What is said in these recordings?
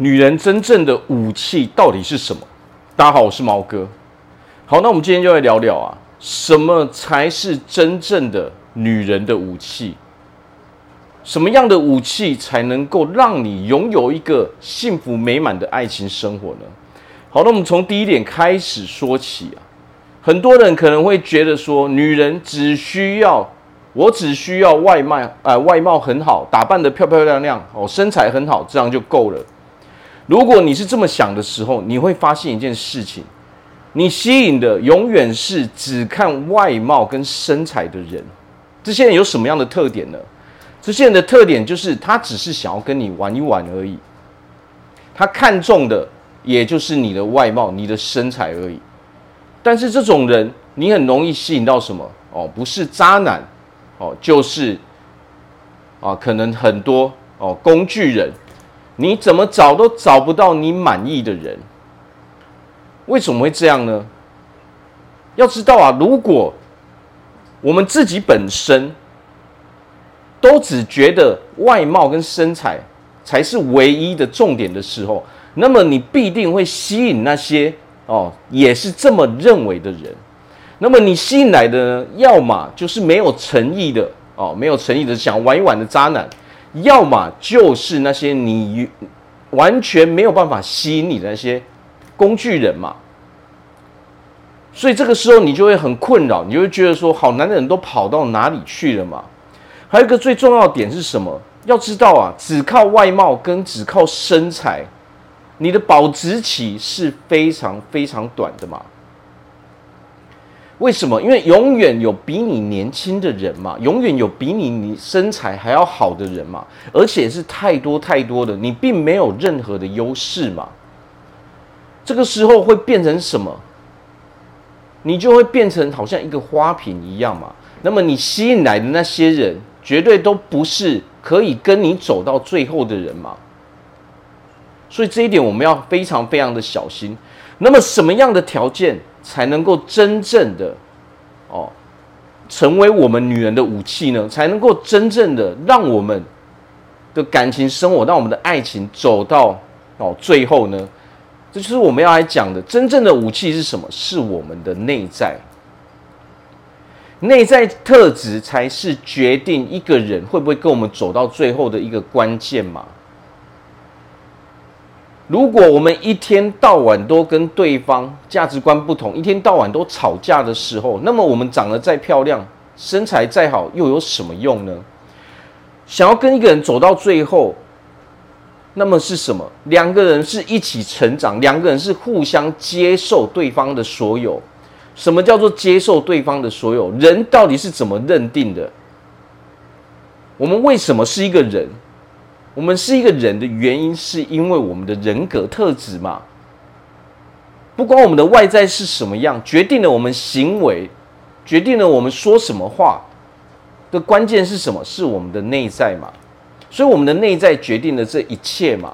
女人真正的武器到底是什么？大家好，我是毛哥。好，那我们今天就来聊聊啊，什么才是真正的女人的武器？什么样的武器才能够让你拥有一个幸福美满的爱情生活呢？好，那我们从第一点开始说起啊。很多人可能会觉得说，女人只需要我只需要外貌啊、呃，外貌很好，打扮得漂漂亮亮，哦，身材很好，这样就够了。如果你是这么想的时候，你会发现一件事情：你吸引的永远是只看外貌跟身材的人。这些人有什么样的特点呢？这些人的特点就是他只是想要跟你玩一玩而已。他看中的也就是你的外貌、你的身材而已。但是这种人，你很容易吸引到什么？哦，不是渣男，哦，就是啊，可能很多哦，工具人。你怎么找都找不到你满意的人，为什么会这样呢？要知道啊，如果我们自己本身都只觉得外貌跟身材才是唯一的重点的时候，那么你必定会吸引那些哦也是这么认为的人。那么你吸引来的呢，要么就是没有诚意的哦，没有诚意的想玩一玩的渣男。要么就是那些你完全没有办法吸引你的那些工具人嘛，所以这个时候你就会很困扰，你就会觉得说，好男人都跑到哪里去了嘛？还有一个最重要的点是什么？要知道啊，只靠外貌跟只靠身材，你的保质期是非常非常短的嘛。为什么？因为永远有比你年轻的人嘛，永远有比你你身材还要好的人嘛，而且是太多太多的，你并没有任何的优势嘛。这个时候会变成什么？你就会变成好像一个花瓶一样嘛。那么你吸引来的那些人，绝对都不是可以跟你走到最后的人嘛。所以这一点我们要非常非常的小心。那么什么样的条件？才能够真正的哦，成为我们女人的武器呢？才能够真正的让我们的感情生活，让我们的爱情走到哦最后呢？这就是我们要来讲的。真正的武器是什么？是我们的内在，内在特质才是决定一个人会不会跟我们走到最后的一个关键嘛。如果我们一天到晚都跟对方价值观不同，一天到晚都吵架的时候，那么我们长得再漂亮，身材再好，又有什么用呢？想要跟一个人走到最后，那么是什么？两个人是一起成长，两个人是互相接受对方的所有。什么叫做接受对方的所有？人到底是怎么认定的？我们为什么是一个人？我们是一个人的原因，是因为我们的人格特质嘛。不管我们的外在是什么样，决定了我们行为，决定了我们说什么话的关键是什么？是我们的内在嘛。所以我们的内在决定了这一切嘛。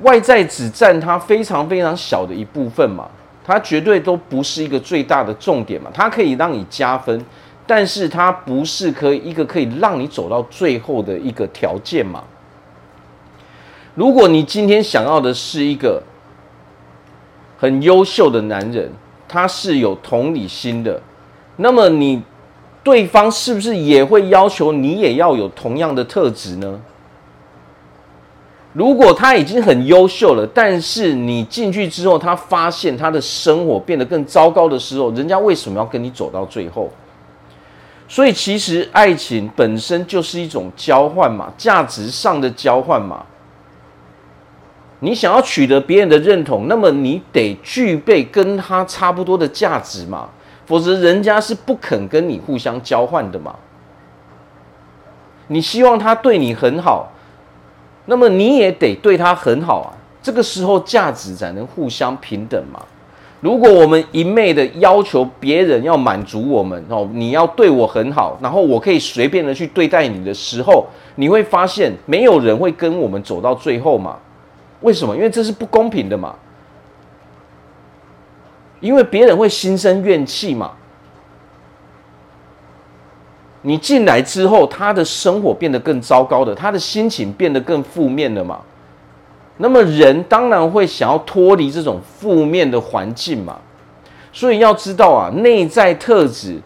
外在只占它非常非常小的一部分嘛，它绝对都不是一个最大的重点嘛。它可以让你加分。但是它不是可以一个可以让你走到最后的一个条件嘛？如果你今天想要的是一个很优秀的男人，他是有同理心的，那么你对方是不是也会要求你也要有同样的特质呢？如果他已经很优秀了，但是你进去之后，他发现他的生活变得更糟糕的时候，人家为什么要跟你走到最后？所以，其实爱情本身就是一种交换嘛，价值上的交换嘛。你想要取得别人的认同，那么你得具备跟他差不多的价值嘛，否则人家是不肯跟你互相交换的嘛。你希望他对你很好，那么你也得对他很好啊。这个时候，价值才能互相平等嘛。如果我们一昧的要求别人要满足我们哦，你要对我很好，然后我可以随便的去对待你的时候，你会发现没有人会跟我们走到最后嘛？为什么？因为这是不公平的嘛。因为别人会心生怨气嘛。你进来之后，他的生活变得更糟糕的，他的心情变得更负面了嘛。那么人当然会想要脱离这种负面的环境嘛。所以要知道啊，内在特质，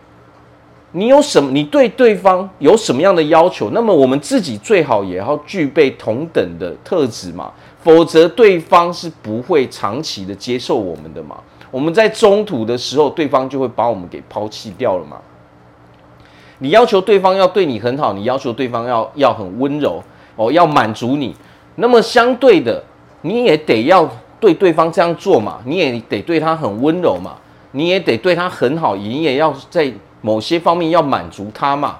你有什么？你对对方有什么样的要求？那么我们自己最好也要具备同等的特质嘛，否则对方是不会长期的接受我们的嘛。我们在中途的时候，对方就会把我们给抛弃掉了嘛。你要求对方要对你很好，你要求对方要要很温柔哦，要满足你，那么相对的，你也得要对对方这样做嘛，你也得对他很温柔嘛。你也得对他很好，你也要在某些方面要满足他嘛，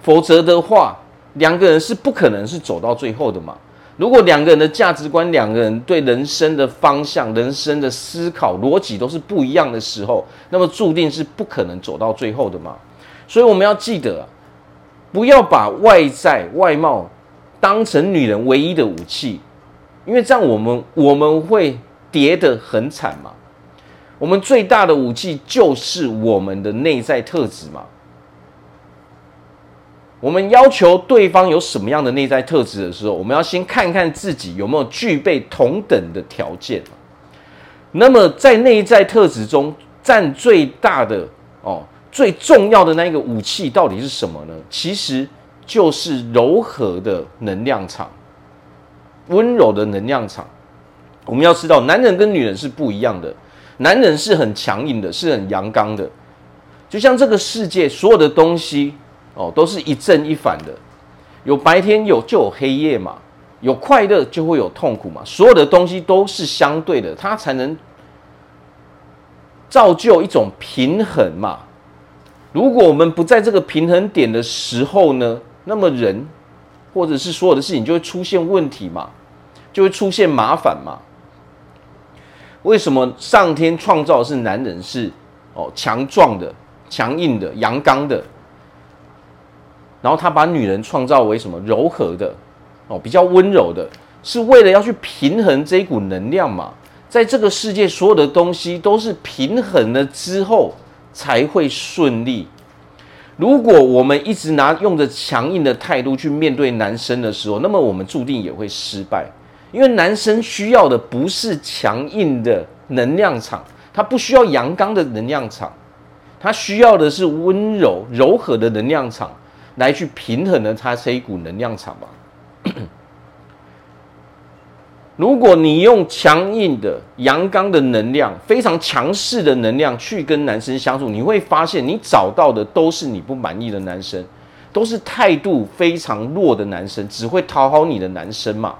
否则的话，两个人是不可能是走到最后的嘛。如果两个人的价值观、两个人对人生的方向、人生的思考逻辑都是不一样的时候，那么注定是不可能走到最后的嘛。所以我们要记得，不要把外在外貌当成女人唯一的武器，因为这样我们我们会跌得很惨嘛。我们最大的武器就是我们的内在特质嘛。我们要求对方有什么样的内在特质的时候，我们要先看看自己有没有具备同等的条件。那么在内在特质中占最大的哦，最重要的那一个武器到底是什么呢？其实就是柔和的能量场，温柔的能量场。我们要知道，男人跟女人是不一样的。男人是很强硬的，是很阳刚的，就像这个世界所有的东西哦，都是一正一反的，有白天有就有黑夜嘛，有快乐就会有痛苦嘛，所有的东西都是相对的，它才能造就一种平衡嘛。如果我们不在这个平衡点的时候呢，那么人或者是所有的事情就会出现问题嘛，就会出现麻烦嘛。为什么上天创造的是男人是哦强壮的、强硬的、阳刚的，然后他把女人创造为什么柔和的哦比较温柔的，是为了要去平衡这一股能量嘛？在这个世界，所有的东西都是平衡了之后才会顺利。如果我们一直拿用着强硬的态度去面对男生的时候，那么我们注定也会失败。因为男生需要的不是强硬的能量场，他不需要阳刚的能量场，他需要的是温柔柔和的能量场，来去平衡了他这一股能量场吧。如果你用强硬的阳刚的能量，非常强势的能量去跟男生相处，你会发现你找到的都是你不满意的男生，都是态度非常弱的男生，只会讨好你的男生嘛。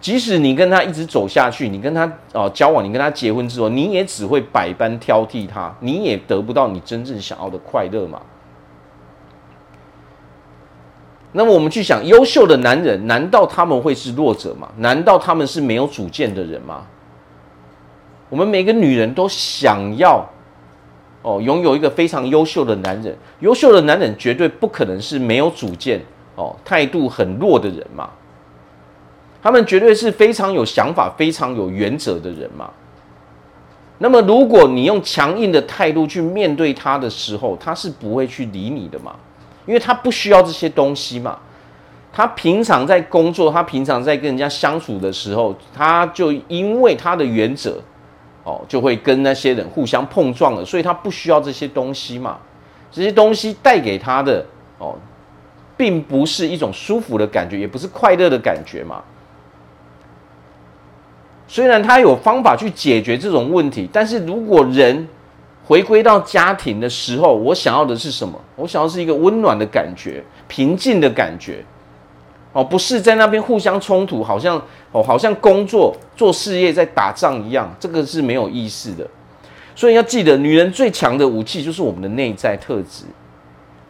即使你跟他一直走下去，你跟他哦交往，你跟他结婚之后，你也只会百般挑剔他，你也得不到你真正想要的快乐嘛。那么我们去想，优秀的男人，难道他们会是弱者吗？难道他们是没有主见的人吗？我们每个女人都想要哦拥有一个非常优秀的男人，优秀的男人绝对不可能是没有主见哦态度很弱的人嘛。他们绝对是非常有想法、非常有原则的人嘛。那么，如果你用强硬的态度去面对他的时候，他是不会去理你的嘛，因为他不需要这些东西嘛。他平常在工作，他平常在跟人家相处的时候，他就因为他的原则，哦，就会跟那些人互相碰撞了，所以他不需要这些东西嘛。这些东西带给他的哦，并不是一种舒服的感觉，也不是快乐的感觉嘛。虽然他有方法去解决这种问题，但是如果人回归到家庭的时候，我想要的是什么？我想要是一个温暖的感觉，平静的感觉，哦，不是在那边互相冲突，好像哦，好像工作做事业在打仗一样，这个是没有意思的。所以要记得，女人最强的武器就是我们的内在特质。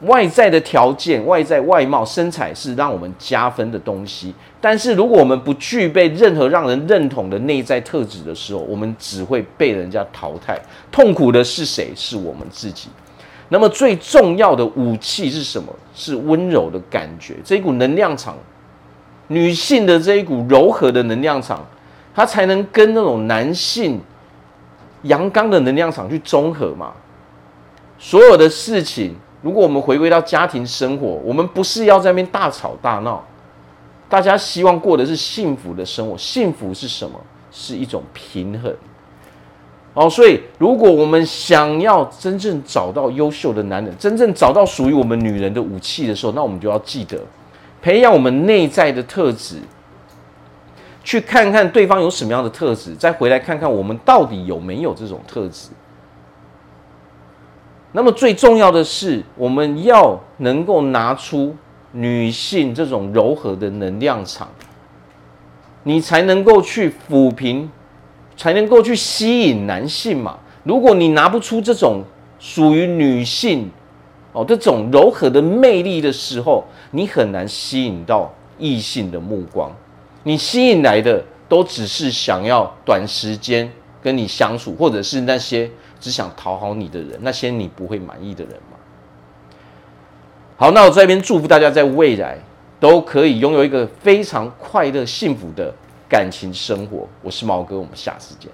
外在的条件、外在外貌、身材是让我们加分的东西，但是如果我们不具备任何让人认同的内在特质的时候，我们只会被人家淘汰。痛苦的是谁？是我们自己。那么最重要的武器是什么？是温柔的感觉，这一股能量场，女性的这一股柔和的能量场，它才能跟那种男性阳刚的能量场去综合嘛。所有的事情。如果我们回归到家庭生活，我们不是要在那边大吵大闹，大家希望过的是幸福的生活。幸福是什么？是一种平衡。哦，所以如果我们想要真正找到优秀的男人，真正找到属于我们女人的武器的时候，那我们就要记得培养我们内在的特质，去看看对方有什么样的特质，再回来看看我们到底有没有这种特质。那么最重要的是，我们要能够拿出女性这种柔和的能量场，你才能够去抚平。才能够去吸引男性嘛。如果你拿不出这种属于女性哦这种柔和的魅力的时候，你很难吸引到异性的目光。你吸引来的都只是想要短时间跟你相处，或者是那些只想讨好你的人，那些你不会满意的人嘛。好，那我这边祝福大家在未来都可以拥有一个非常快乐、幸福的。感情生活，我是毛哥，我们下次见。